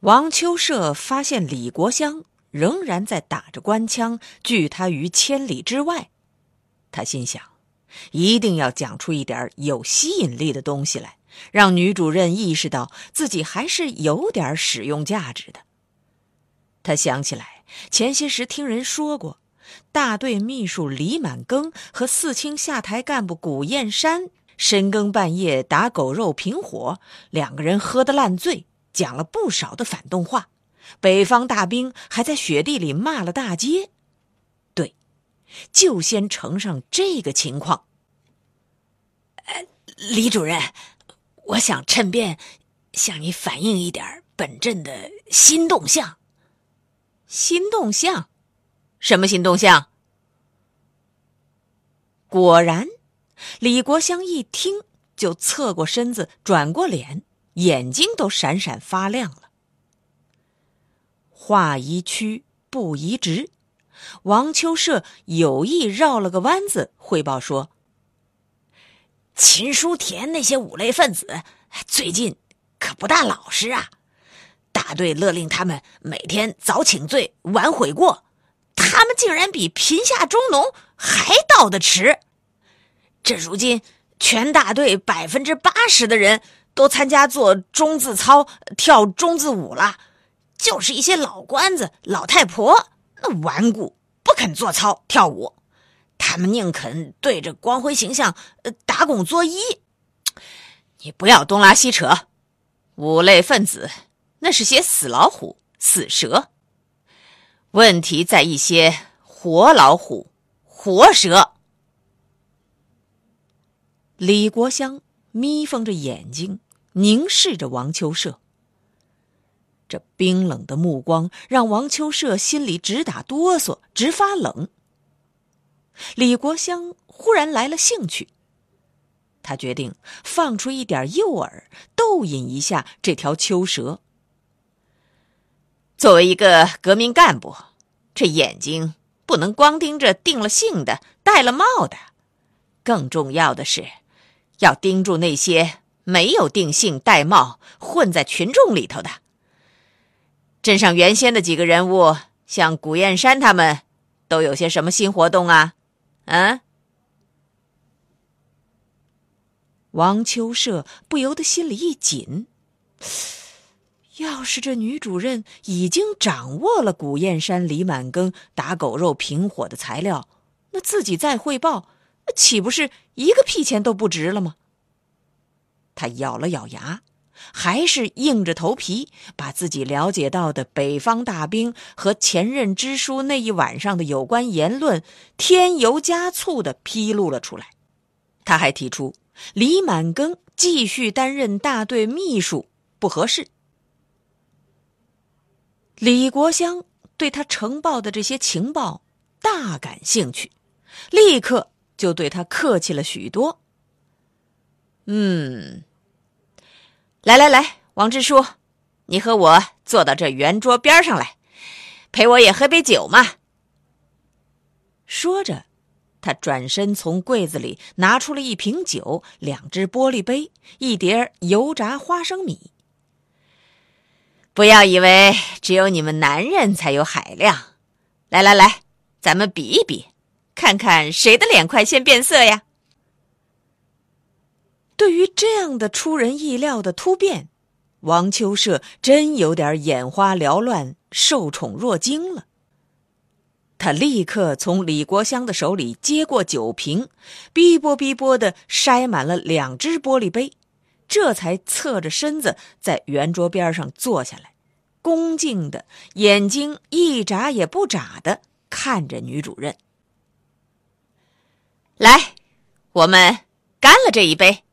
王秋社发现李国香仍然在打着官腔，拒他于千里之外。他心想，一定要讲出一点有吸引力的东西来，让女主任意识到自己还是有点使用价值的。他想起来，前些时听人说过，大队秘书李满庚和四清下台干部古燕山深更半夜打狗肉平火，两个人喝得烂醉。讲了不少的反动话，北方大兵还在雪地里骂了大街。对，就先呈上这个情况。李主任，我想趁便向你反映一点本镇的新动向。新动向？什么新动向？果然，李国香一听就侧过身子，转过脸。眼睛都闪闪发亮了。话宜曲，不宜直。王秋社有意绕了个弯子，汇报说：“秦书田那些五类分子最近可不大老实啊！大队勒令他们每天早请罪，晚悔过，他们竟然比贫下中农还到得迟。这如今全大队百分之八十的人。”都参加做中字操、跳中字舞了，就是一些老官子、老太婆，那顽固不肯做操跳舞，他们宁肯对着光辉形象打拱作揖。你不要东拉西扯，五类分子那是些死老虎、死蛇，问题在一些活老虎、活蛇。李国香眯缝着眼睛。凝视着王秋社，这冰冷的目光让王秋社心里直打哆嗦，直发冷。李国香忽然来了兴趣，他决定放出一点诱饵，逗引一下这条秋蛇。作为一个革命干部，这眼睛不能光盯着定了性的、戴了帽的，更重要的是，要盯住那些。没有定性戴帽混在群众里头的镇上原先的几个人物，像古燕山他们，都有些什么新活动啊？嗯？王秋社不由得心里一紧。要是这女主任已经掌握了古燕山、李满庚打狗肉平火的材料，那自己再汇报，岂不是一个屁钱都不值了吗？他咬了咬牙，还是硬着头皮把自己了解到的北方大兵和前任支书那一晚上的有关言论添油加醋的披露了出来。他还提出李满庚继续担任大队秘书不合适。李国香对他呈报的这些情报大感兴趣，立刻就对他客气了许多。嗯。来来来，王支书，你和我坐到这圆桌边上来，陪我也喝杯酒嘛。说着，他转身从柜子里拿出了一瓶酒、两只玻璃杯、一碟油炸花生米。不要以为只有你们男人才有海量，来来来，咱们比一比，看看谁的脸快先变色呀！对于这样的出人意料的突变，王秋社真有点眼花缭乱、受宠若惊了。他立刻从李国香的手里接过酒瓶，逼波逼波的筛满了两只玻璃杯，这才侧着身子在圆桌边上坐下来，恭敬的眼睛一眨也不眨的看着女主任。来，我们干了这一杯。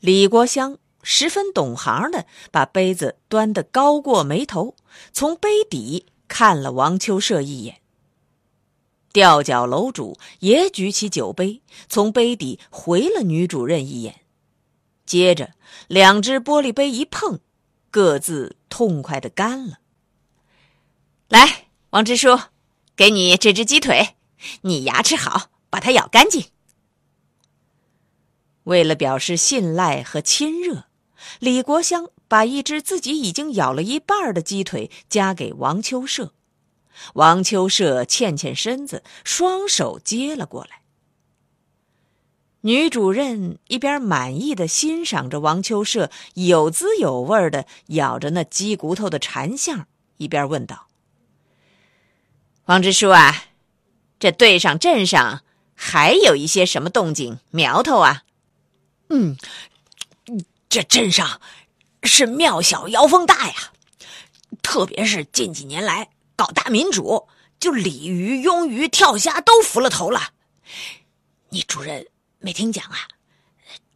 李国香十分懂行的把杯子端得高过眉头，从杯底。看了王秋社一眼，吊脚楼主也举起酒杯，从杯底回了女主任一眼，接着两只玻璃杯一碰，各自痛快的干了。来，王支书，给你这只鸡腿，你牙齿好，把它咬干净。为了表示信赖和亲热，李国香。把一只自己已经咬了一半的鸡腿夹给王秋社，王秋社欠欠身子，双手接了过来。女主任一边满意的欣赏着王秋社有滋有味的咬着那鸡骨头的馋相，一边问道：“王支书啊，这队上镇上还有一些什么动静苗头啊？”“嗯，这镇上……”是庙小妖风大呀，特别是近几年来搞大民主，就鲤鱼、鳙鱼、跳虾都服了头了。你主任没听讲啊？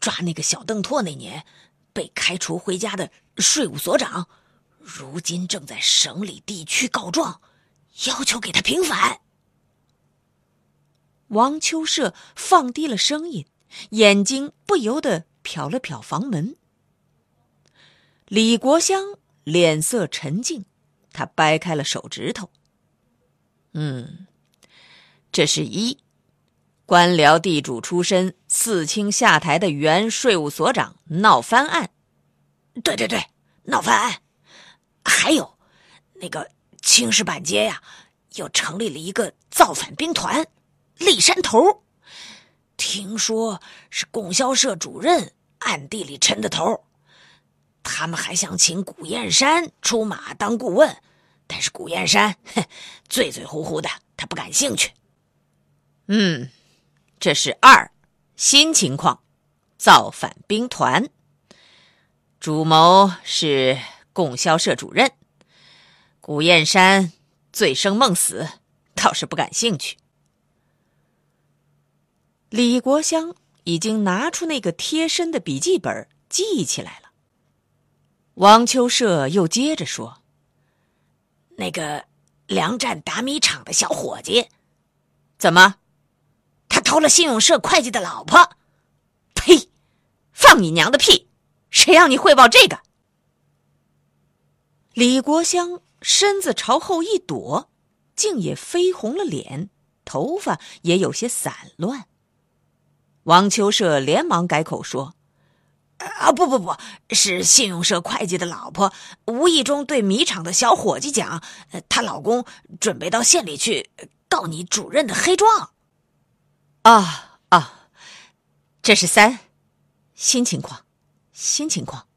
抓那个小邓拓那年被开除回家的税务所长，如今正在省里地区告状，要求给他平反。王秋社放低了声音，眼睛不由得瞟了瞟房门。李国香脸色沉静，他掰开了手指头。嗯，这是一官僚地主出身、四清下台的原税务所长闹翻案。对对对，闹翻案。还有，那个青石板街呀，又成立了一个造反兵团——立山头。听说是供销社主任暗地里抻的头。他们还想请古燕山出马当顾问，但是古燕山哼，醉醉乎乎的，他不感兴趣。嗯，这是二新情况，造反兵团主谋是供销社主任古燕山，醉生梦死，倒是不感兴趣。李国香已经拿出那个贴身的笔记本记起来了。王秋社又接着说：“那个粮站打米厂的小伙计，怎么？他偷了信用社会计的老婆？呸！放你娘的屁！谁让你汇报这个？”李国香身子朝后一躲，竟也绯红了脸，头发也有些散乱。王秋社连忙改口说。啊不不不是信用社会计的老婆，无意中对米厂的小伙计讲，她老公准备到县里去告你主任的黑状。啊啊，这是三新情况，新情况。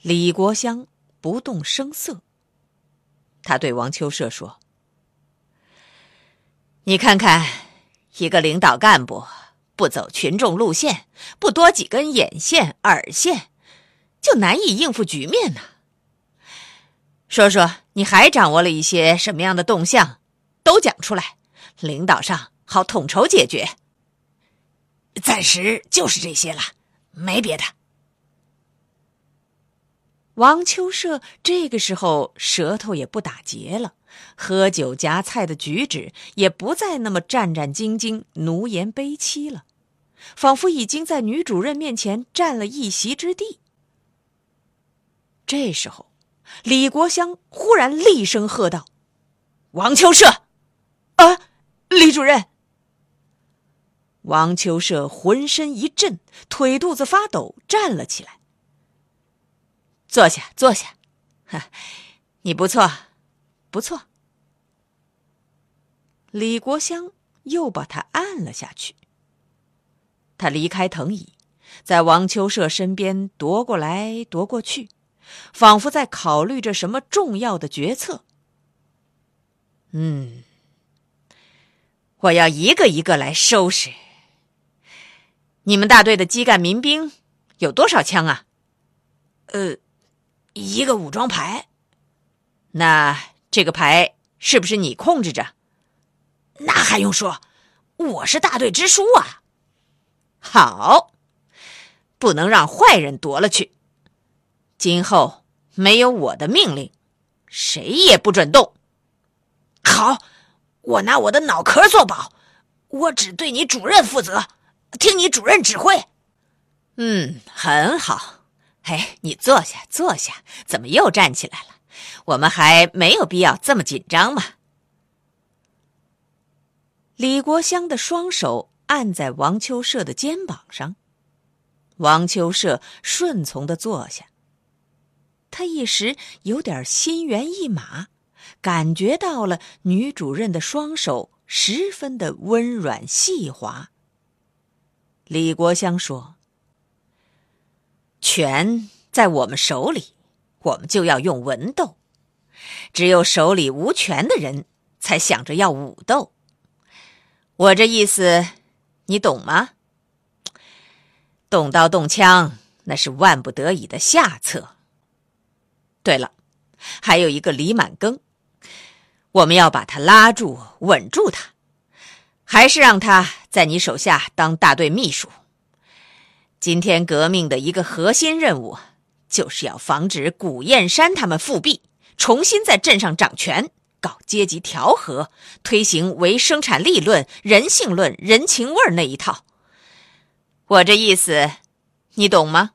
李国香不动声色，他对王秋社说：“你看看，一个领导干部。”不走群众路线，不多几根眼线、耳线，就难以应付局面呢。说说你还掌握了一些什么样的动向，都讲出来，领导上好统筹解决。暂时就是这些了，没别的。王秋社这个时候舌头也不打结了，喝酒夹菜的举止也不再那么战战兢兢、奴颜卑戚了，仿佛已经在女主任面前占了一席之地。这时候，李国香忽然厉声喝道：“王秋社，啊，李主任！”王秋社浑身一震，腿肚子发抖，站了起来。坐下，坐下，哈，你不错，不错。李国香又把他按了下去。他离开藤椅，在王秋社身边踱过来踱过去，仿佛在考虑着什么重要的决策。嗯，我要一个一个来收拾。你们大队的基干民兵有多少枪啊？呃，一个武装排。那这个牌是不是你控制着？那还用说，我是大队支书啊。好，不能让坏人夺了去。今后没有我的命令，谁也不准动。好，我拿我的脑壳做保，我只对你主任负责，听你主任指挥。嗯，很好。哎，你坐下，坐下。怎么又站起来了？我们还没有必要这么紧张嘛。李国香的双手按在王秋社的肩膀上，王秋社顺从的坐下。他一时有点心猿意马，感觉到了女主任的双手十分的温软细滑。李国香说：“权在我们手里，我们就要用文斗。只有手里无权的人，才想着要武斗。”我这意思，你懂吗？动刀动枪，那是万不得已的下策。对了，还有一个李满庚，我们要把他拉住，稳住他，还是让他在你手下当大队秘书。今天革命的一个核心任务，就是要防止古燕山他们复辟，重新在镇上掌权。搞阶级调和，推行唯生产力论、人性论、人情味那一套。我这意思，你懂吗？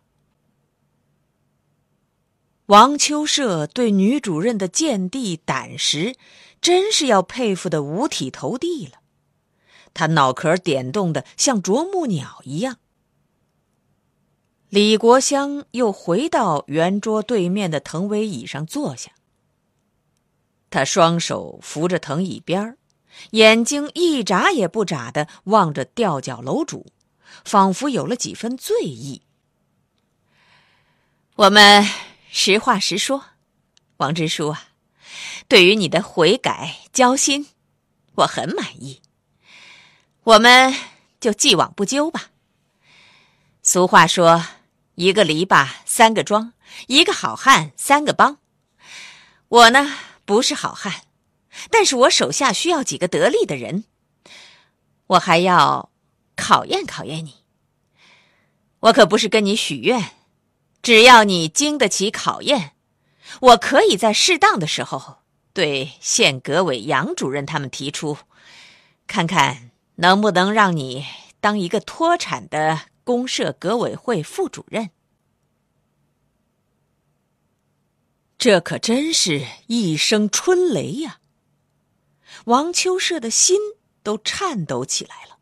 王秋社对女主任的见地胆识，真是要佩服的五体投地了。他脑壳点动的像啄木鸟一样。李国香又回到圆桌对面的藤围椅上坐下。他双手扶着藤椅边眼睛一眨也不眨的望着吊脚楼主，仿佛有了几分醉意。我们实话实说，王支书啊，对于你的悔改交心，我很满意。我们就既往不咎吧。俗话说：“一个篱笆三个桩，一个好汉三个帮。”我呢？不是好汉，但是我手下需要几个得力的人。我还要考验考验你。我可不是跟你许愿，只要你经得起考验，我可以在适当的时候对县革委杨主任他们提出，看看能不能让你当一个脱产的公社革委会副主任。这可真是一声春雷呀！王秋社的心都颤抖起来了。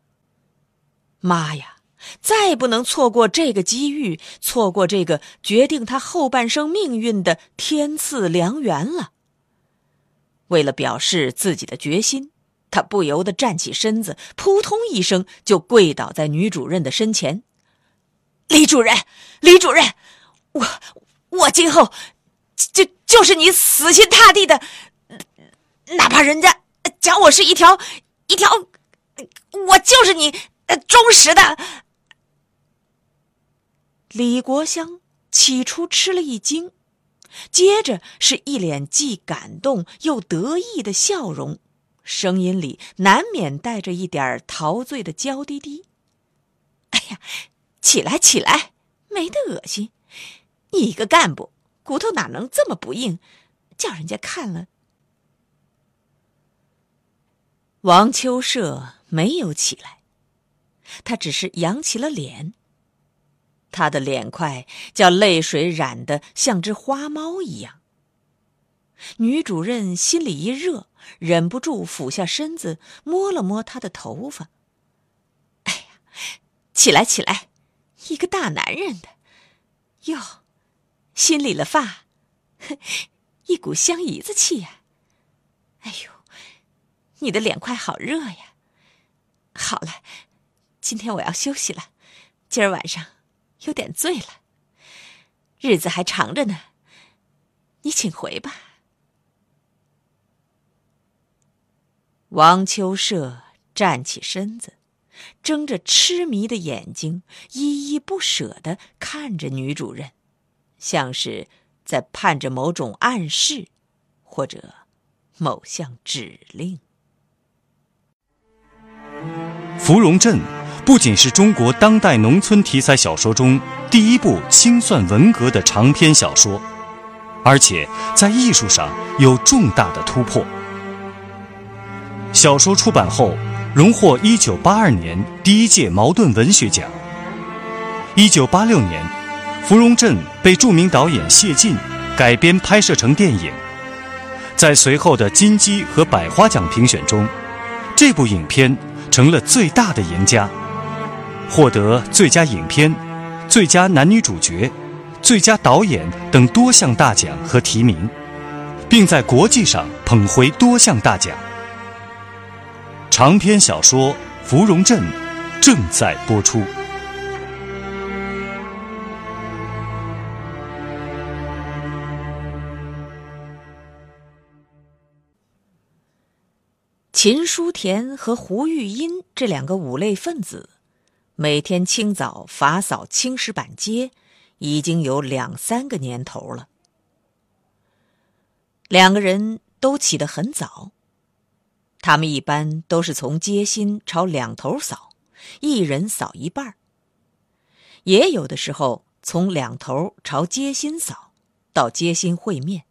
妈呀，再不能错过这个机遇，错过这个决定他后半生命运的天赐良缘了。为了表示自己的决心，他不由得站起身子，扑通一声就跪倒在女主任的身前：“李主任，李主任，我我今后……”就就是你死心塌地的，哪怕人家讲我是一条一条，我就是你忠实的。李国香起初吃了一惊，接着是一脸既感动又得意的笑容，声音里难免带着一点陶醉的娇滴滴。哎呀，起来起来，没得恶心，你一个干部。骨头哪能这么不硬，叫人家看了？王秋社没有起来，他只是扬起了脸。他的脸块叫泪水染得像只花猫一样。女主任心里一热，忍不住俯下身子摸了摸他的头发。哎呀，起来起来，一个大男人的，哟。新理了发，一股香姨子气呀！哎呦，你的脸快好热呀！好了，今天我要休息了，今儿晚上有点醉了，日子还长着呢，你请回吧。”王秋社站起身子，睁着痴迷的眼睛，依依不舍的看着女主人，像是在盼着某种暗示，或者某项指令。《芙蓉镇》不仅是中国当代农村题材小说中第一部清算文革的长篇小说，而且在艺术上有重大的突破。小说出版后，荣获1982年第一届茅盾文学奖。1986年，《芙蓉镇》被著名导演谢晋改编拍摄成电影。在随后的金鸡和百花奖评选中，这部影片成了最大的赢家，获得最佳影片、最佳男女主角、最佳导演等多项大奖和提名，并在国际上捧回多项大奖。长篇小说《芙蓉镇》正在播出。秦书田和胡玉音这两个五类分子，每天清早罚扫青石板街，已经有两三个年头了。两个人都起得很早。他们一般都是从街心朝两头扫，一人扫一半也有的时候从两头朝街心扫，到街心会面。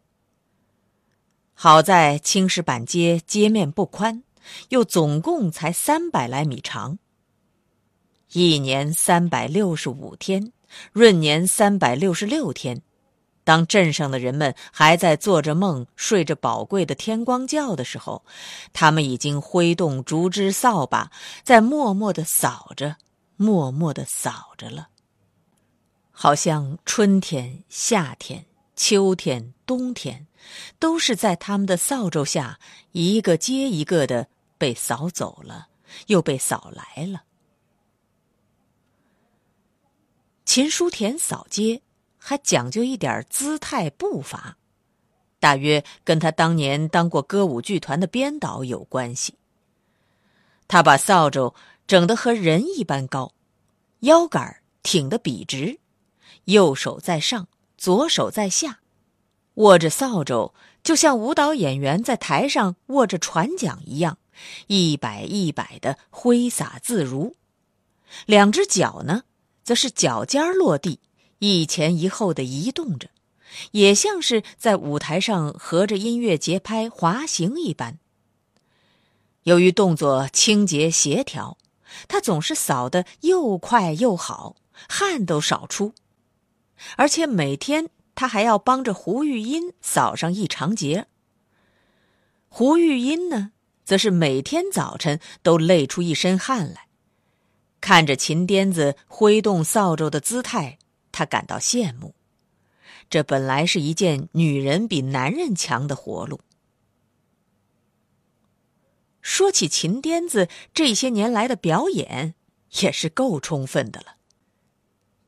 好在青石板街街面不宽，又总共才三百来米长。一年三百六十五天，闰年三百六十六天。当镇上的人们还在做着梦、睡着宝贵的天光觉的时候，他们已经挥动竹枝扫把，在默默的扫着，默默的扫着了。好像春天、夏天、秋天、冬天，都是在他们的扫帚下，一个接一个的被扫走了，又被扫来了。秦书田扫街。还讲究一点姿态步伐，大约跟他当年当过歌舞剧团的编导有关系。他把扫帚整得和人一般高，腰杆挺得笔直，右手在上，左手在下，握着扫帚就像舞蹈演员在台上握着船桨一样，一摆一摆的挥洒自如。两只脚呢，则是脚尖落地。一前一后的移动着，也像是在舞台上合着音乐节拍滑行一般。由于动作清洁协调，他总是扫得又快又好，汗都少出。而且每天他还要帮着胡玉音扫上一长节。胡玉音呢，则是每天早晨都累出一身汗来，看着秦颠子挥动扫帚的姿态。他感到羡慕，这本来是一件女人比男人强的活路。说起秦颠子这些年来的表演，也是够充分的了。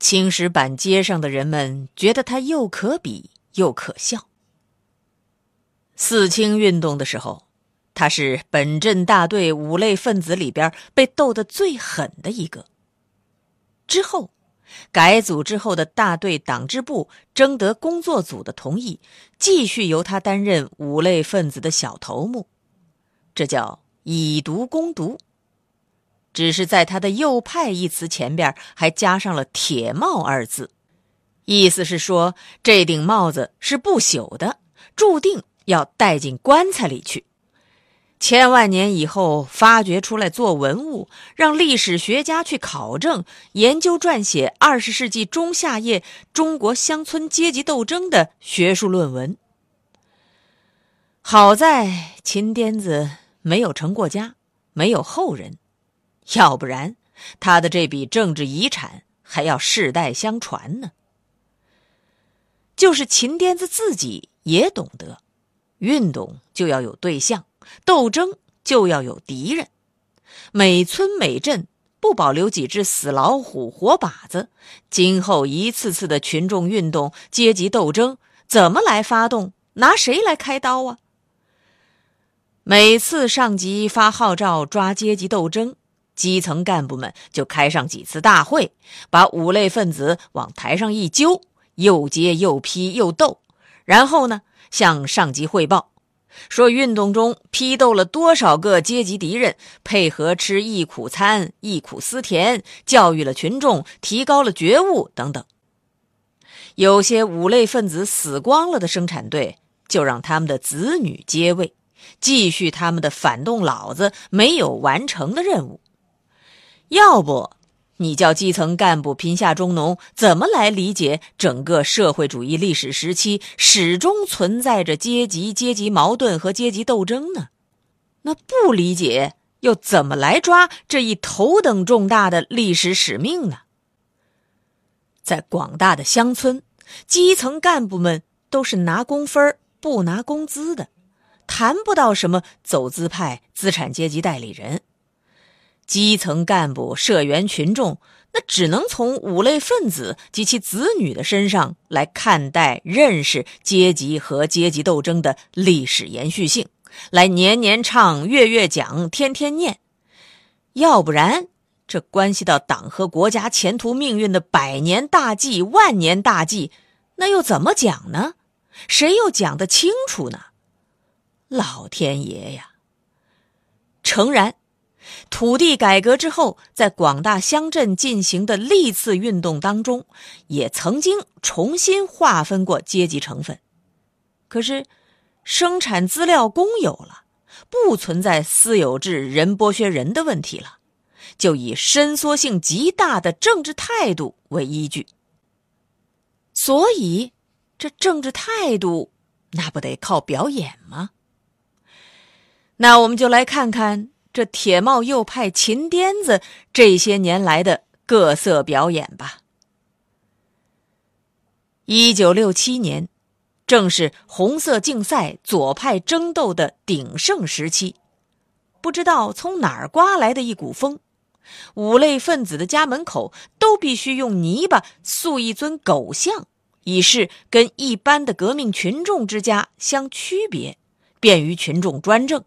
青石板街上的人们觉得他又可比又可笑。四清运动的时候，他是本镇大队五类分子里边被斗得最狠的一个。之后。改组之后的大队党支部征得工作组的同意，继续由他担任五类分子的小头目，这叫以毒攻毒。只是在他的“右派”一词前边还加上了“铁帽”二字，意思是说这顶帽子是不朽的，注定要带进棺材里去。千万年以后发掘出来做文物，让历史学家去考证、研究、撰写二十世纪中下叶中国乡村阶级斗争的学术论文。好在秦癫子没有成过家，没有后人，要不然他的这笔政治遗产还要世代相传呢。就是秦癫子自己也懂得，运动就要有对象。斗争就要有敌人，每村每镇不保留几只死老虎、活靶子，今后一次次的群众运动、阶级斗争，怎么来发动？拿谁来开刀啊？每次上级发号召抓阶级斗争，基层干部们就开上几次大会，把五类分子往台上一揪，又接又批又斗，然后呢向上级汇报，说运动中批斗了多少个阶级敌人，配合吃忆苦餐、忆苦思甜，教育了群众，提高了觉悟等等。有些五类分子死光了的生产队，就让他们的子女接位。继续他们的反动老子没有完成的任务，要不你叫基层干部贫下中农怎么来理解整个社会主义历史时期始终存在着阶级阶级矛盾和阶级斗争呢？那不理解又怎么来抓这一头等重大的历史使命呢？在广大的乡村，基层干部们都是拿工分不拿工资的。谈不到什么走资派、资产阶级代理人，基层干部、社员、群众，那只能从五类分子及其子女的身上来看待、认识阶级和阶级斗争的历史延续性，来年年唱、月月讲、天天念。要不然，这关系到党和国家前途命运的百年大计、万年大计，那又怎么讲呢？谁又讲得清楚呢？老天爷呀！诚然，土地改革之后，在广大乡镇进行的历次运动当中，也曾经重新划分过阶级成分。可是，生产资料公有了，不存在私有制、人剥削人的问题了，就以伸缩性极大的政治态度为依据。所以，这政治态度，那不得靠表演吗？那我们就来看看这铁帽右派秦颠子这些年来的各色表演吧。一九六七年，正是红色竞赛、左派争斗的鼎盛时期。不知道从哪儿刮来的一股风，五类分子的家门口都必须用泥巴塑一尊狗像，以示跟一般的革命群众之家相区别，便于群众专政。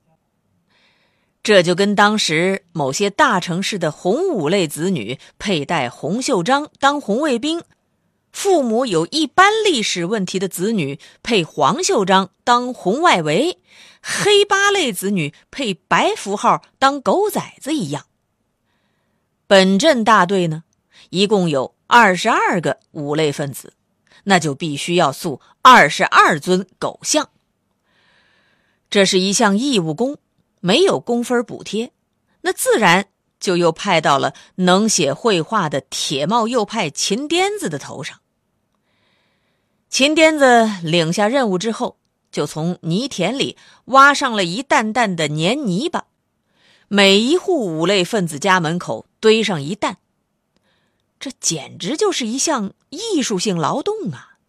这就跟当时某些大城市的红五类子女佩戴红袖章当红卫兵，父母有一般历史问题的子女配黄袖章当红外围，黑八类子女配白符号当狗崽子一样。本镇大队呢，一共有二十二个五类分子，那就必须要塑二十二尊狗像。这是一项义务工。没有工分补贴，那自然就又派到了能写绘画的铁帽右派秦癫子的头上。秦癫子领下任务之后，就从泥田里挖上了一担担的黏泥巴，每一户五类分子家门口堆上一担，这简直就是一项艺术性劳动啊！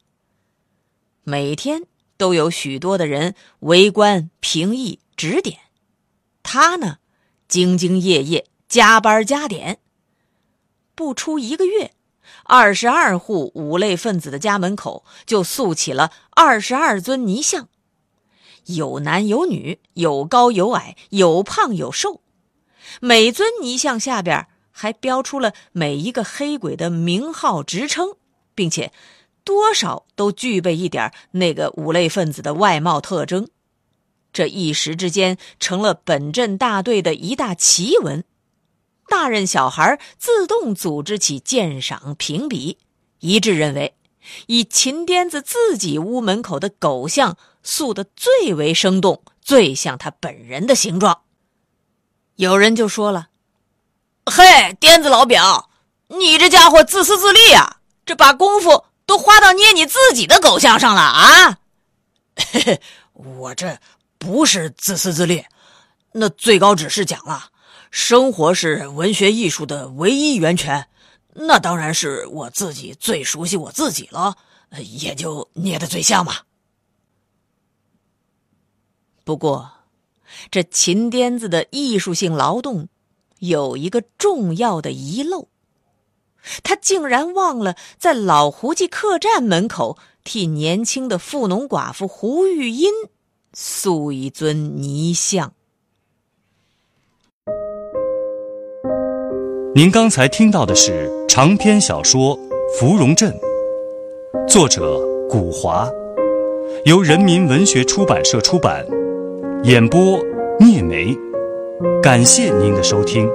每天都有许多的人围观、评议、指点。他呢，兢兢业业，加班加点。不出一个月，二十二户五类分子的家门口就塑起了二十二尊泥像，有男有女，有高有矮，有胖有瘦。每尊泥像下边还标出了每一个黑鬼的名号、职称，并且多少都具备一点那个五类分子的外貌特征。这一时之间成了本镇大队的一大奇闻，大人小孩自动组织起鉴赏评比，一致认为以秦颠子自己屋门口的狗像塑的最为生动，最像他本人的形状。有人就说了：“嘿，颠子老表，你这家伙自私自利啊！这把功夫都花到捏你自己的狗像上了啊！”，我这。不是自私自利，那最高指示讲了，生活是文学艺术的唯一源泉，那当然是我自己最熟悉我自己了，也就捏的最像嘛。不过，这秦颠子的艺术性劳动有一个重要的遗漏，他竟然忘了在老胡记客栈门口替年轻的富农寡妇胡玉英塑一尊泥像。您刚才听到的是长篇小说《芙蓉镇》，作者古华，由人民文学出版社出版，演播聂梅。感谢您的收听。